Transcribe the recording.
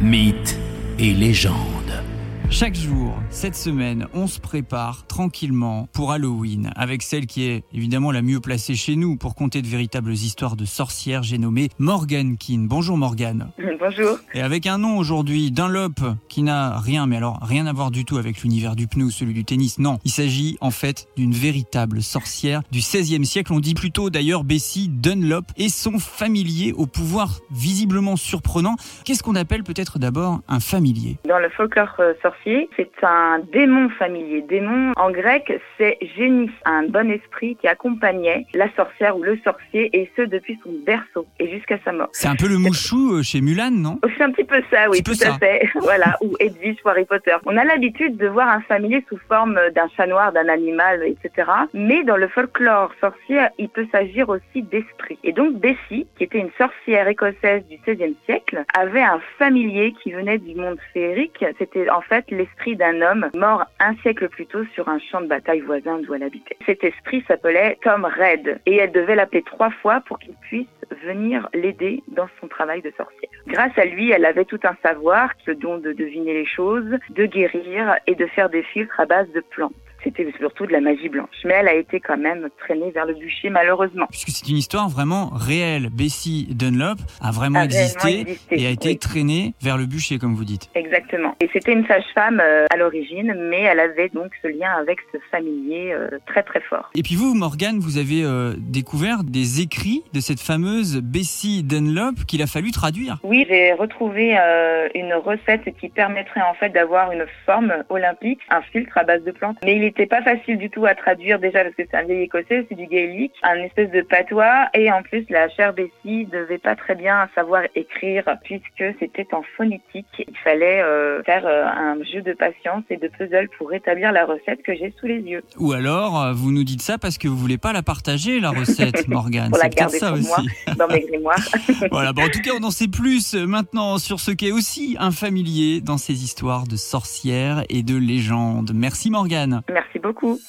mythes et légendes. Chaque jour, cette semaine, on se prépare tranquillement pour Halloween avec celle qui est évidemment la mieux placée chez nous pour conter de véritables histoires de sorcières. J'ai nommé Morgane Keane. Bonjour Morgane. Bonjour. Et avec un nom aujourd'hui, Dunlop, qui n'a rien, mais alors rien à voir du tout avec l'univers du pneu, celui du tennis. Non, il s'agit en fait d'une véritable sorcière du XVIe siècle. On dit plutôt d'ailleurs Bessie Dunlop et son familier au pouvoir visiblement surprenant. Qu'est-ce qu'on appelle peut-être d'abord un familier? Dans le folklore euh, sorcier, c'est un démon familier. Démon, en grec, c'est génie, un bon esprit qui accompagnait la sorcière ou le sorcier, et ce depuis son berceau et jusqu'à sa mort. C'est un peu le mouchou euh, chez Mulan, non? C'est un petit peu ça, oui, tout à ça. fait. voilà, ou Edwige ou Harry Potter. On a l'habitude de voir un familier sous forme d'un chat noir, d'un animal, etc. Mais dans le folklore sorcier, il peut s'agir aussi d'esprit. Et donc Bessie, qui était une sorcière écossaise du XVIe siècle, avait un familier qui venait du monde féerique. C'était en fait l'esprit d'un homme mort un siècle plus tôt sur un champ de bataille voisin d'où elle habitait. Cet esprit s'appelait Tom Red et elle devait l'appeler trois fois pour qu'il puisse venir l'aider dans son travail de sorcière. Grâce à lui, elle avait tout un savoir, le don de deviner les choses, de guérir et de faire des filtres à base de plantes. C'était surtout de la magie blanche. Mais elle a été quand même traînée vers le bûcher, malheureusement. Puisque c'est une histoire vraiment réelle. Bessie Dunlop a vraiment A existé et a été oui. traînée vers le bûcher, comme vous dites. Exactement. Et c'était une sage-femme euh, à l'origine, mais elle avait donc ce lien avec ce familier euh, très très fort. Et puis vous, Morgane, vous avez euh, découvert des écrits de cette fameuse Bessie Dunlop qu'il a fallu traduire. Oui, j'ai retrouvé euh, une recette qui permettrait en fait d'avoir une forme olympique, un filtre à base de plantes. Mais il n'était pas facile du tout à traduire déjà parce que c'est un vieil écossais, c'est du gaélique, un espèce de patois et en plus la chère Bessie devait pas très bien savoir écrire puisque c'était en phonétique. Il fallait euh, faire euh, un jeu de patience et de puzzle pour rétablir la recette que j'ai sous les yeux. Ou alors, euh, vous nous dites ça parce que vous voulez pas la partager, la recette, Morgane. Pour la C'est garder ça pour aussi. moi dans mes grimoires. Voilà, bon, en tout cas, on en sait plus maintenant sur ce qu'est aussi un familier dans ces histoires de sorcières et de légendes. Merci Morgane. Merci beaucoup.